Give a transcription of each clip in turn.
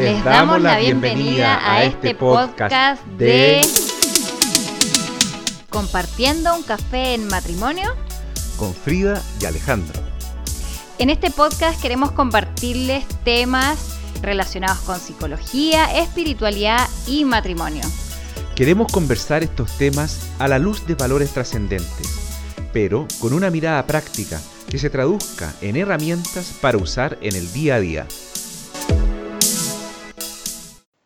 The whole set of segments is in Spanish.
Les damos la bienvenida a este podcast de Compartiendo un café en matrimonio con Frida y Alejandro. En este podcast queremos compartirles temas relacionados con psicología, espiritualidad y matrimonio. Queremos conversar estos temas a la luz de valores trascendentes, pero con una mirada práctica que se traduzca en herramientas para usar en el día a día.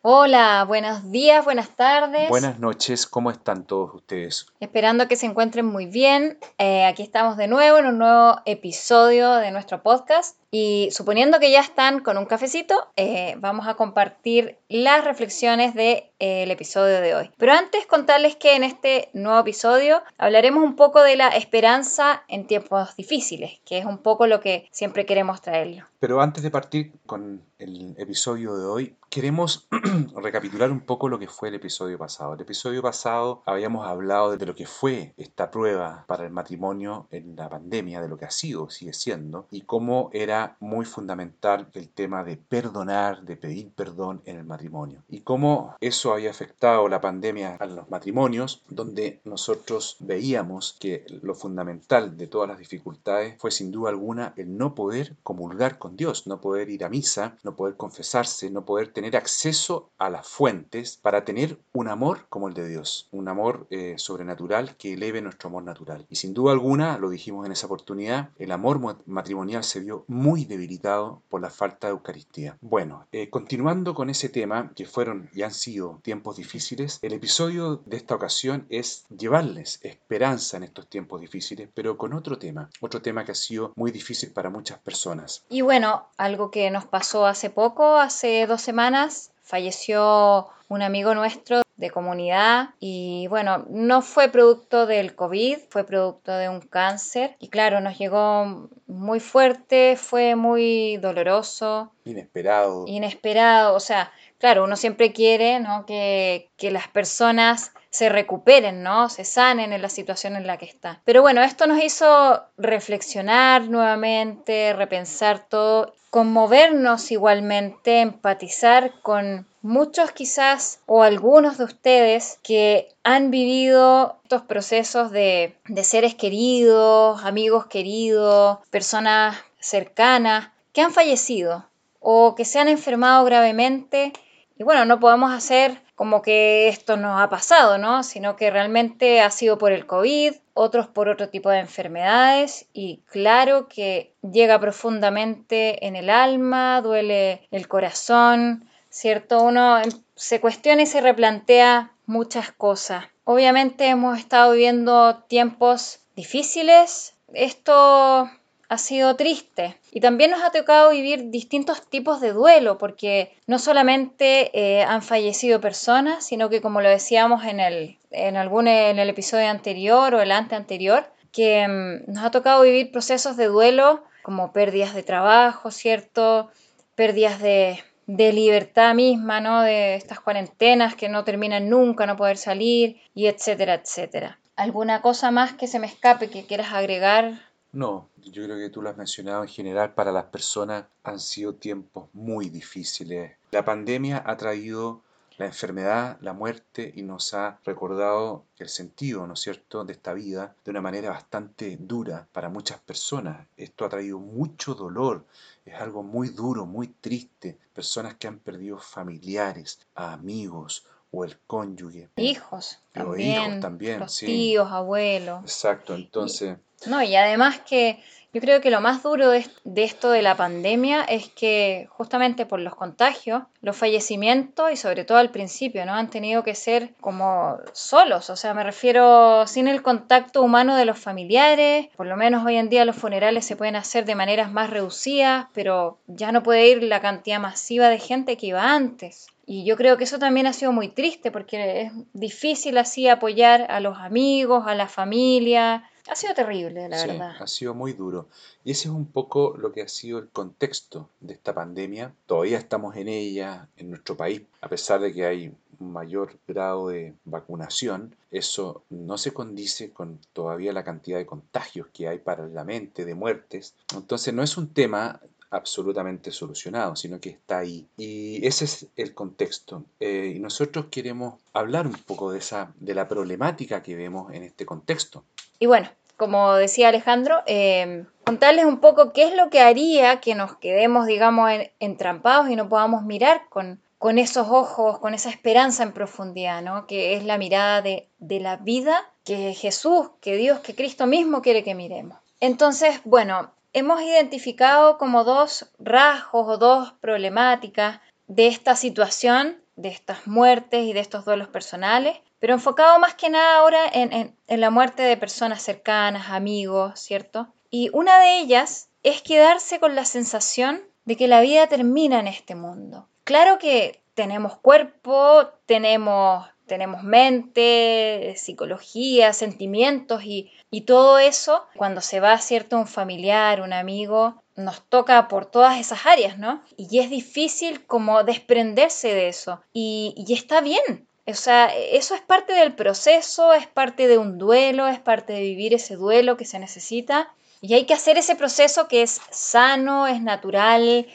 Hola, buenos días, buenas tardes. Buenas noches, ¿cómo están todos ustedes? Esperando que se encuentren muy bien. Eh, aquí estamos de nuevo en un nuevo episodio de nuestro podcast. Y suponiendo que ya están con un cafecito, eh, vamos a compartir las reflexiones de, eh, episodio de hoy. Pero antes contarles que en este nuevo episodio hablaremos un poco de la esperanza en tiempos difíciles, que es un poco lo que siempre queremos traerlo. Pero antes de partir con el episodio de hoy, queremos recapitular un poco lo que fue el episodio pasado. El episodio pasado habíamos hablado de lo que fue esta prueba para el matrimonio en la pandemia, de lo que ha sido, sigue siendo, y cómo era muy fundamental el tema de perdonar, de pedir perdón en el matrimonio. Y cómo eso había afectado la pandemia a los matrimonios, donde nosotros veíamos que lo fundamental de todas las dificultades fue sin duda alguna el no poder comulgar con Dios, no poder ir a misa, no poder confesarse, no poder tener acceso a las fuentes para tener un amor como el de Dios, un amor eh, sobrenatural que eleve nuestro amor natural. Y sin duda alguna, lo dijimos en esa oportunidad, el amor matrimonial se vio muy debilitado por la falta de Eucaristía. Bueno, eh, continuando con ese tema, que fueron y han sido tiempos difíciles, el episodio de esta ocasión es llevarles esperanza en estos tiempos difíciles, pero con otro tema, otro tema que ha sido muy difícil para muchas personas. Y bueno, algo que nos pasó hace poco, hace dos semanas, falleció un amigo nuestro de comunidad y bueno, no fue producto del COVID, fue producto de un cáncer y claro, nos llegó muy fuerte, fue muy doloroso. Inesperado. Inesperado, o sea, claro, uno siempre quiere ¿no? que, las personas se recuperen, ¿no? Se sanen en la situación en la que están. Pero bueno, esto nos hizo reflexionar nuevamente, repensar todo, conmovernos igualmente, empatizar con muchos quizás o algunos de ustedes que han vivido estos procesos de seres queridos, amigos queridos, personas cercanas que han fallecido o que se han enfermado gravemente y bueno, no podemos hacer como que esto nos ha pasado, ¿no? Sino que realmente ha sido por el COVID, otros por otro tipo de enfermedades y claro que llega profundamente en el alma, duele el corazón, ¿cierto? Uno se cuestiona y se replantea muchas cosas. Obviamente hemos estado viviendo tiempos difíciles. Esto ha sido triste. Y también nos ha tocado vivir distintos tipos de duelo, porque no solamente eh, han fallecido personas, sino que como lo decíamos en el, en algún en el episodio anterior o el ante anterior, que mm, nos ha tocado vivir procesos de duelo como pérdidas de trabajo, ¿cierto? Pérdidas de, de libertad misma, ¿no? De estas cuarentenas que no terminan nunca, no poder salir, y etcétera, etcétera. ¿Alguna cosa más que se me escape que quieras agregar, no, yo creo que tú lo has mencionado en general, para las personas han sido tiempos muy difíciles. La pandemia ha traído la enfermedad, la muerte y nos ha recordado el sentido, ¿no es cierto?, de esta vida de una manera bastante dura para muchas personas. Esto ha traído mucho dolor, es algo muy duro, muy triste. Personas que han perdido familiares, amigos o el cónyuge. Hijos. También, hijos también, los tíos, abuelos. Exacto, entonces... No, y además que yo creo que lo más duro de, esto de la pandemia es que justamente por los contagios, los fallecimientos y sobre todo al principio, ¿no? Han tenido que ser como solos, o sea, me refiero sin el contacto humano de los familiares, por lo menos hoy en día los funerales se pueden hacer de maneras más reducidas, pero ya no puede ir la cantidad masiva de gente que iba antes. Y yo creo que eso también ha sido muy triste porque es difícil así apoyar a los amigos, a la familia, ha sido terrible, la verdad. Ha sido muy duro. Y ese es un poco lo que ha sido el contexto de esta pandemia. Todavía estamos en ella, en nuestro país, a pesar de que hay un mayor grado de vacunación, eso no se condice con todavía la cantidad de contagios que hay para la mente, de muertes. Entonces no es un tema absolutamente solucionado, sino que está ahí. Y ese es el contexto. Eh, y nosotros queremos hablar un poco de, esa, de la problemática que vemos en este contexto. Y bueno, como decía Alejandro, eh, contarles un poco qué es lo que haría que nos quedemos, digamos, entrampados y no podamos mirar con, con esos ojos, con esa esperanza en profundidad, ¿no? Que es la mirada de, de la vida que Jesús, que Dios, que Cristo mismo quiere que miremos. Entonces, bueno, hemos identificado como dos rasgos o dos problemáticas de esta situación, de estas muertes y de estos duelos personales, pero enfocado más que nada ahora en, la muerte de personas cercanas, amigos, ¿cierto? Y una de ellas es quedarse con la sensación de que la vida termina en este mundo. Claro que tenemos cuerpo, tenemos, tenemos mente, psicología, sentimientos y, y todo eso, cuando se va, ¿cierto? Un familiar, un amigo, nos toca por todas esas áreas, ¿no? Y es difícil como desprenderse de eso. Y, y está bien, o sea, eso es parte del proceso, es parte de un duelo, es parte de vivir ese duelo que se necesita. Y hay que hacer ese proceso que es sano, es natural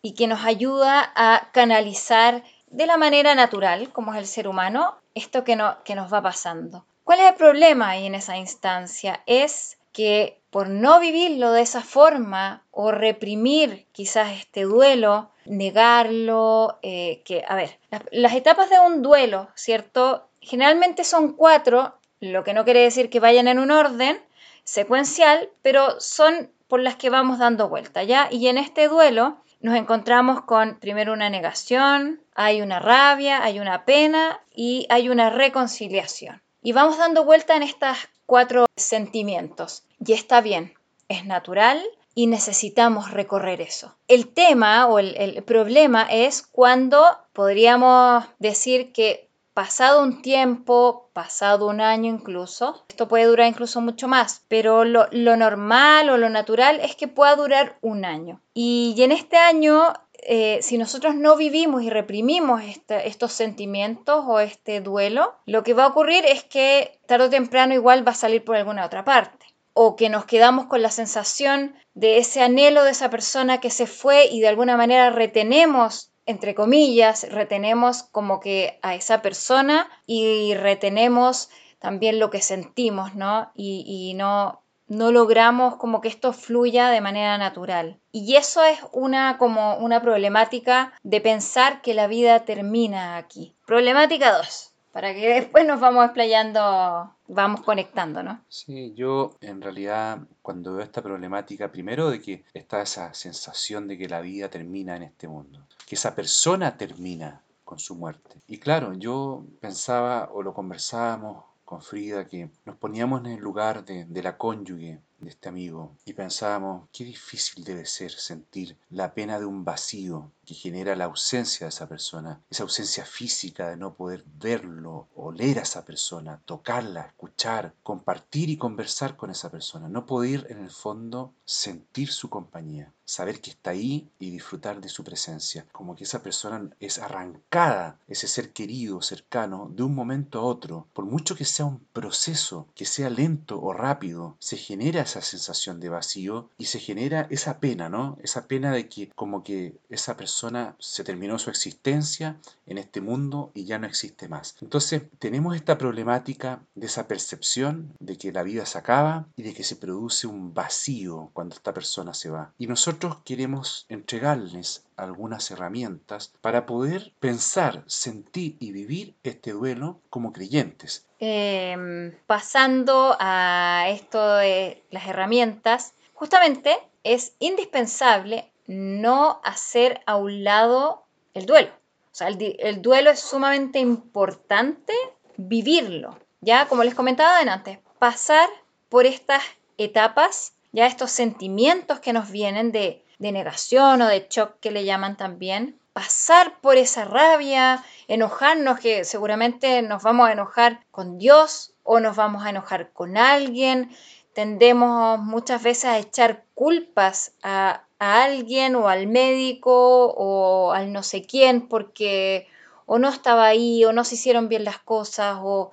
y que nos ayuda a canalizar de la manera natural, como es el ser humano, esto que, no, que nos va pasando. ¿Cuál es el problema ahí en esa instancia? Es que por no vivirlo de esa forma o reprimir quizás este duelo, negarlo, eh, que, a ver, las, etapas de un duelo, ¿cierto? Generalmente son cuatro, lo que no quiere decir que vayan en un orden secuencial, pero son por las que vamos dando vuelta, ¿ya? Y en este duelo nos encontramos con primero una negación, hay una rabia, hay una pena y hay una reconciliación. Y vamos dando vuelta en estas cuatro sentimientos. Y está bien, es natural, y necesitamos recorrer eso. El tema o el, problema es cuando podríamos decir que pasado un tiempo, pasado un año incluso, esto puede durar incluso mucho más, pero lo, normal o lo natural es que pueda durar un año. Y, en este año, eh, si nosotros no vivimos y reprimimos este, estos sentimientos o este duelo, lo que va a ocurrir es que tarde o temprano igual va a salir por alguna otra parte o que nos quedamos con la sensación de ese anhelo de esa persona que se fue y de alguna manera retenemos entre comillas, retenemos como que a esa persona y retenemos también lo que sentimos, ¿no? Y, no, no logramos como que esto fluya de manera natural. Y eso es una como una problemática de pensar que la vida termina aquí. Problemática 2 para que después nos vamos explayando, vamos conectando, ¿no? Sí, yo en realidad cuando veo esta problemática, primero de que está esa sensación de que la vida termina en este mundo, que esa persona termina con su muerte. Y claro, yo pensaba o lo conversábamos con Frida que nos poníamos en el lugar de, de la cónyuge de este amigo y pensábamos qué difícil debe ser sentir la pena de un vacío que genera la ausencia de esa persona, esa ausencia física de no poder verlo, oler a esa persona, tocarla, escuchar, compartir y conversar con esa persona, no poder en el fondo sentir su compañía, saber que está ahí y disfrutar de su presencia, como que esa persona es arrancada, ese ser querido, cercano, de un momento a otro, por mucho que sea un proceso, que sea lento o rápido, se genera esa sensación de vacío y se genera esa pena, ¿no? Esa pena de que como que esa persona se terminó su existencia en este mundo y ya no existe más. Entonces tenemos esta problemática de esa percepción de que la vida se acaba y de que se produce un vacío cuando esta persona se va. Y nosotros queremos entregarles algunas herramientas para poder pensar, sentir y vivir este duelo como creyentes. Em, pasando a esto de las herramientas, justamente es indispensable no hacer a un lado el duelo. O sea, el, duelo es sumamente importante vivirlo, ya como les comentaba antes, pasar por estas etapas, ya estos sentimientos que nos vienen de, de negación o de shock que le llaman también, pasar por esa rabia, enojarnos, que seguramente nos vamos a enojar con Dios o nos vamos a enojar con alguien, tendemos muchas veces a echar culpas a, a alguien o al médico o al no sé quién porque o no estaba ahí o no se hicieron bien las cosas o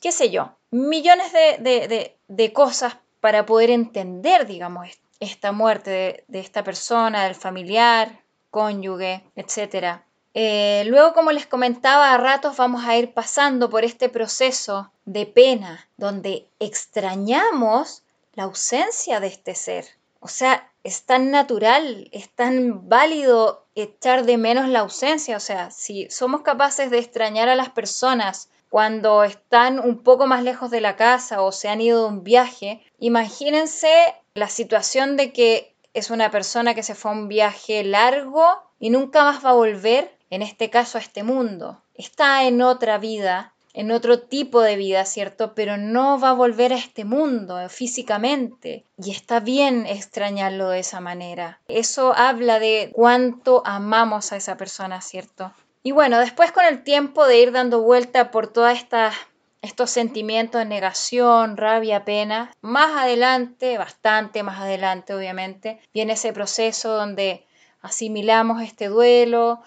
qué sé yo, millones de, de, de, cosas para poder entender, digamos, esta muerte de, esta persona, del familiar, cónyuge, etc. Eh, luego, como les comentaba, a ratos vamos a ir pasando por este proceso de pena, donde extrañamos la ausencia de este ser. O sea, es tan natural, es tan válido echar de menos la ausencia. O sea, si somos capaces de extrañar a las personas cuando están un poco más lejos de la casa o se han ido de un viaje, imagínense la situación de que es una persona que se fue a un viaje largo y nunca más va a volver, en este caso a este mundo. Está en otra vida, en otro tipo de vida, ¿cierto? Pero no va a volver a este mundo eh, físicamente. Y está bien extrañarlo de esa manera. Eso habla de cuánto amamos a esa persona, ¿cierto? Y bueno, después con el tiempo de ir dando vuelta por todas estas estos sentimientos de negación, rabia, pena. Más adelante, bastante más adelante obviamente, viene ese proceso donde asimilamos este duelo,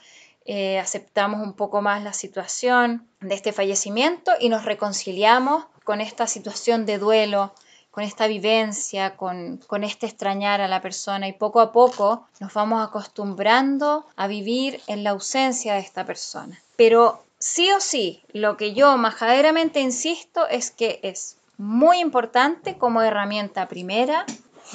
eh, aceptamos un poco más la situación de este fallecimiento y nos reconciliamos con esta situación de duelo, con esta vivencia, con, con este extrañar a la persona y poco a poco nos vamos acostumbrando a vivir en la ausencia de esta persona. Pero sí o sí, lo que yo majaderamente insisto es que es muy importante como herramienta primera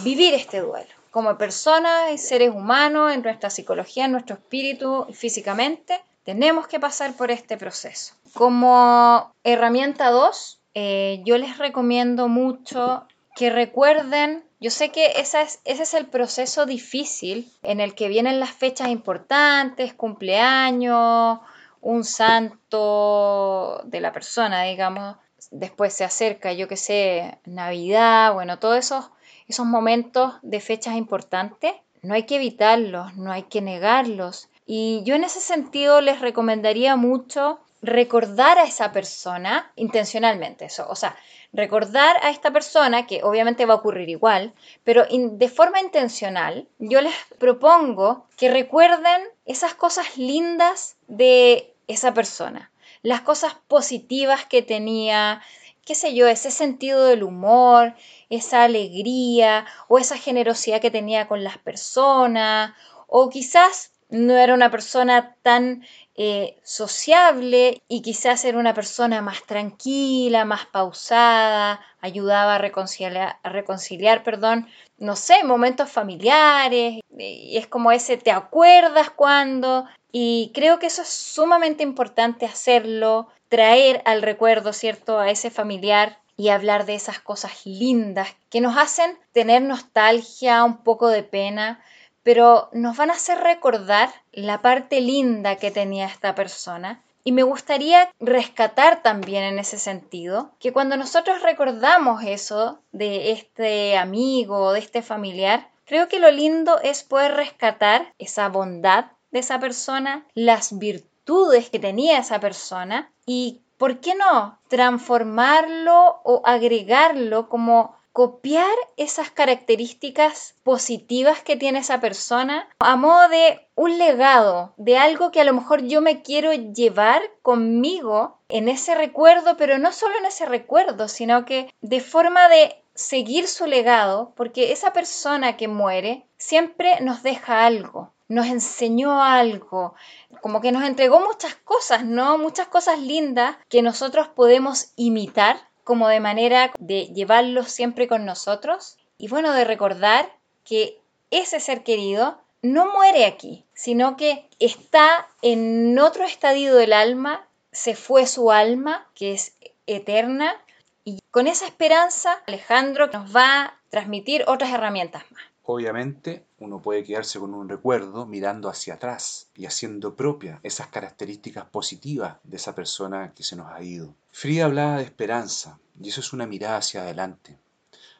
vivir este duelo como personas y seres humanos, en nuestra psicología, en nuestro espíritu, físicamente, tenemos que pasar por este proceso. Como herramienta 2, eh, yo les recomiendo mucho que recuerden, yo sé que ese es el proceso difícil en el que vienen las fechas importantes, cumpleaños, un santo de la persona, digamos, después se acerca, yo que sé, Navidad, bueno, todos esos esos momentos de fechas importantes, no hay que evitarlos, no hay que negarlos. Y yo en ese sentido les recomendaría mucho recordar a esa persona intencionalmente, eso, o sea, recordar a esta persona, que obviamente va a ocurrir igual, pero de forma intencional, yo les propongo que recuerden esas cosas lindas de esa persona, las cosas positivas que tenía, qué sé yo, ese sentido del humor, esa alegría o esa generosidad que tenía con las personas, o quizás no era una persona tan eh, sociable y quizás era una persona más tranquila, más pausada, ayudaba a reconciliar, a reconciliar perdón, no sé, momentos familiares, y es como ese, ¿te acuerdas cuando? Y creo que eso es sumamente importante hacerlo, traer al recuerdo, ¿cierto?, a ese familiar y hablar de esas cosas lindas que nos hacen tener nostalgia, un poco de pena, pero nos van a hacer recordar la parte linda que tenía esta persona. Y me gustaría rescatar también en ese sentido que cuando nosotros recordamos eso de este amigo, de este familiar, creo que lo lindo es poder rescatar esa bondad de esa persona, las virtudes que tenía esa persona y ¿por qué no transformarlo o agregarlo como copiar esas características positivas que tiene esa persona a modo de un legado, de algo que a lo mejor yo me quiero llevar conmigo en ese recuerdo, pero no solo en ese recuerdo, sino que de forma de seguir su legado, porque esa persona que muere siempre nos deja algo, nos enseñó algo, como que nos entregó muchas cosas, ¿no? Muchas cosas lindas que nosotros podemos imitar, como de manera de llevarlos siempre con nosotros. Y bueno, de recordar que ese ser querido no muere aquí, sino que está en otro estadio del alma, se fue su alma, que es eterna, y con esa esperanza Alejandro nos va a transmitir otras herramientas más. Obviamente, uno puede quedarse con un recuerdo mirando hacia atrás y haciendo propia esas características positivas de esa persona que se nos ha ido. Frida hablaba de esperanza, y eso es una mirada hacia adelante.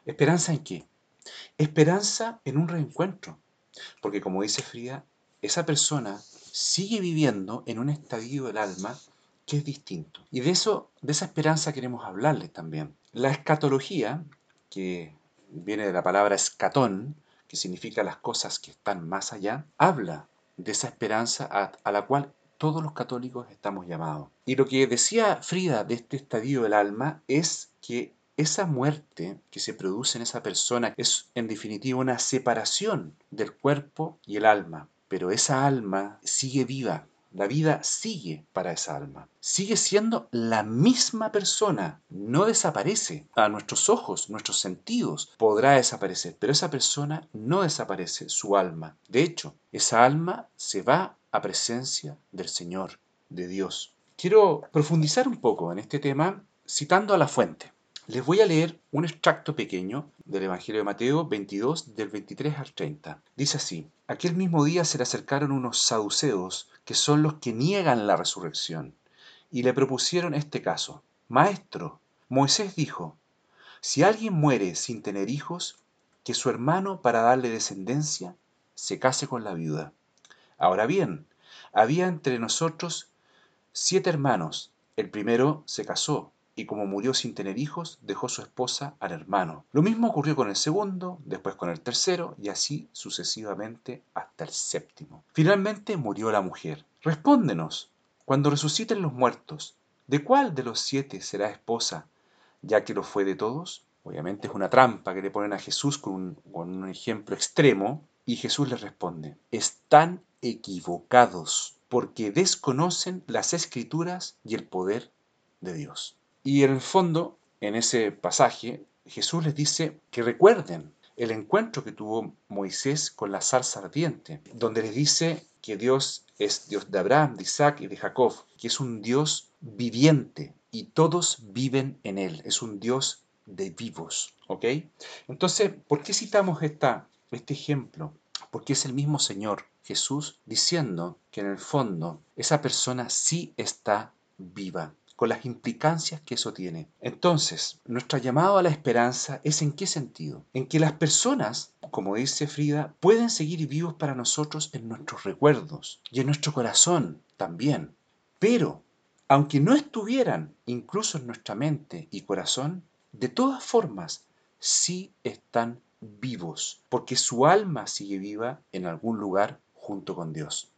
¿Esperanza en qué? Esperanza en un reencuentro, porque como dice Frida, esa persona sigue viviendo en un estadio del alma que es distinto. Y de eso, de esa esperanza queremos hablarles también. La escatología, que viene de la palabra escatón, que significa las cosas que están más allá, habla de esa esperanza a, la cual todos los católicos estamos llamados. Y lo que decía Frida de este estadio del alma es que esa muerte que se produce en esa persona es en definitiva una separación del cuerpo y el alma, pero esa alma sigue viva, la vida sigue para esa alma. Sigue siendo la misma persona. No desaparece. A nuestros ojos, nuestros sentidos, podrá desaparecer. Pero esa persona no desaparece, su alma. De hecho, esa alma se va a presencia del Señor, de Dios. Quiero profundizar un poco en este tema citando a la fuente. Les voy a leer un extracto pequeño del Evangelio de Mateo 22, del 23 al 30. Dice así, aquel mismo día se le acercaron unos saduceos, que son los que niegan la resurrección, y le propusieron este caso. Maestro, Moisés dijo, si alguien muere sin tener hijos, que su hermano, para darle descendencia, se case con la viuda. Ahora bien, había entre nosotros siete hermanos. El primero se casó y como murió sin tener hijos, dejó su esposa al hermano. Lo mismo ocurrió con el segundo, después con el tercero, y así sucesivamente hasta el séptimo. Finalmente murió la mujer. Respóndenos, cuando resuciten los muertos, ¿de cuál de los siete será esposa, ya que lo fue de todos? Obviamente es una trampa que le ponen a Jesús con un, con un ejemplo extremo, y Jesús les responde, están equivocados porque desconocen las escrituras y el poder de Dios. Y en el fondo, en ese pasaje, Jesús les dice que recuerden el encuentro que tuvo Moisés con la zarza ardiente, donde les dice que Dios es Dios de Abraham, de Isaac y de Jacob, que es un Dios viviente y todos viven en él, es un Dios de vivos, ¿ok? Entonces, ¿por qué citamos esta, este ejemplo? Porque es el mismo Señor Jesús diciendo que en el fondo esa persona sí está viva con las implicancias que eso tiene. Entonces, nuestro llamado a la esperanza es en qué sentido? En que las personas, como dice Frida, pueden seguir vivos para nosotros en nuestros recuerdos y en nuestro corazón también. Pero, aunque no estuvieran incluso en nuestra mente y corazón, de todas formas sí están vivos, porque su alma sigue viva en algún lugar junto con Dios.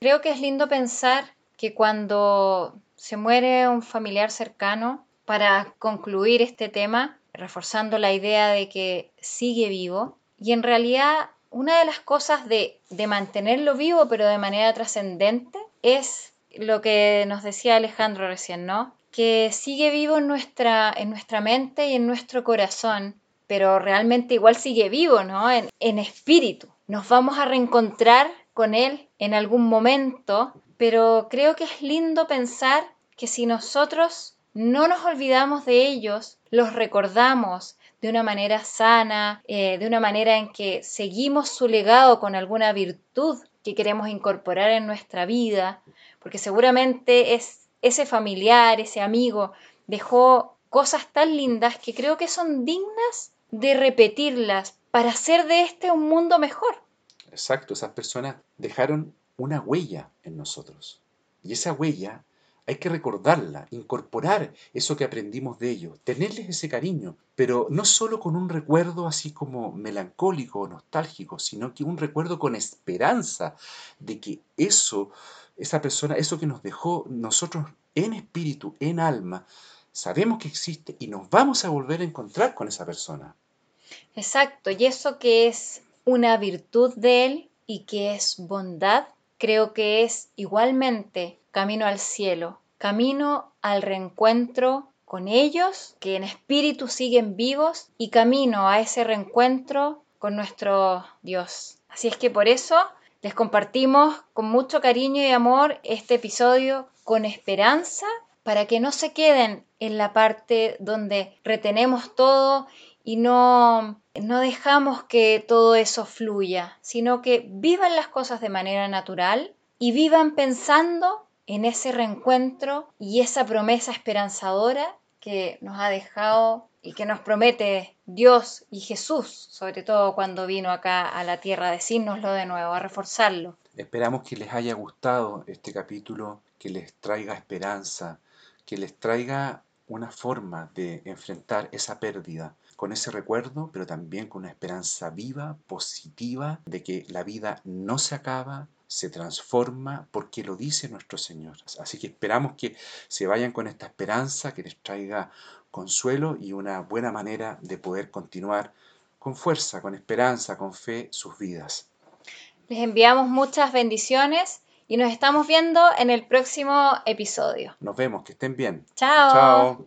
Creo que es lindo pensar que cuando se muere un familiar cercano, para concluir este tema, reforzando la idea de que sigue vivo, y en realidad una de las cosas de, de mantenerlo vivo, pero de manera trascendente, es lo que nos decía Alejandro recién, ¿no? Que sigue vivo en nuestra, en nuestra mente y en nuestro corazón, pero realmente igual sigue vivo, ¿no? En, en espíritu. Nos vamos a reencontrar con él en algún momento pero creo que es lindo pensar que si nosotros no nos olvidamos de ellos, los recordamos de una manera sana, eh, de una manera en que seguimos su legado con alguna virtud que queremos incorporar en nuestra vida, porque seguramente es ese familiar, ese amigo, dejó cosas tan lindas que creo que son dignas de repetirlas para hacer de este un mundo mejor. Exacto, esas personas dejaron una huella en nosotros. Y esa huella hay que recordarla, incorporar eso que aprendimos de ellos, tenerles ese cariño, pero no solo con un recuerdo así como melancólico o nostálgico, sino que un recuerdo con esperanza de que eso, esa persona, eso que nos dejó nosotros en espíritu, en alma, sabemos que existe y nos vamos a volver a encontrar con esa persona. Exacto, y eso que es una virtud de él y que es bondad, creo que es igualmente camino al cielo, camino al reencuentro con ellos, que en espíritu siguen vivos, y camino a ese reencuentro con nuestro Dios. Así es que por eso les compartimos con mucho cariño y amor este episodio con esperanza para que no se queden en la parte donde retenemos todo y no, no dejamos que todo eso fluya, sino que vivan las cosas de manera natural y vivan pensando en ese reencuentro y esa promesa esperanzadora que nos ha dejado y que nos promete Dios y Jesús, sobre todo cuando vino acá a la tierra a decírnoslo de nuevo, a reforzarlo. Esperamos que les haya gustado este capítulo, que les traiga esperanza, que les traiga una forma de enfrentar esa pérdida, con ese recuerdo, pero también con una esperanza viva, positiva, de que la vida no se acaba, se transforma porque lo dice nuestro Señor. Así que esperamos que se vayan con esta esperanza, que les traiga consuelo y una buena manera de poder continuar con fuerza, con esperanza, con fe sus vidas. Les enviamos muchas bendiciones y nos estamos viendo en el próximo episodio. Nos vemos, que estén bien. Chao. Chao.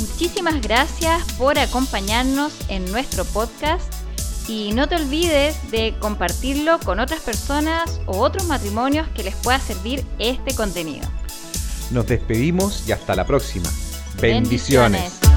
Muchísimas gracias por acompañarnos en nuestro podcast y no te olvides de compartirlo con otras personas o otros matrimonios que les pueda servir este contenido. Nos despedimos y hasta la próxima. Bendiciones.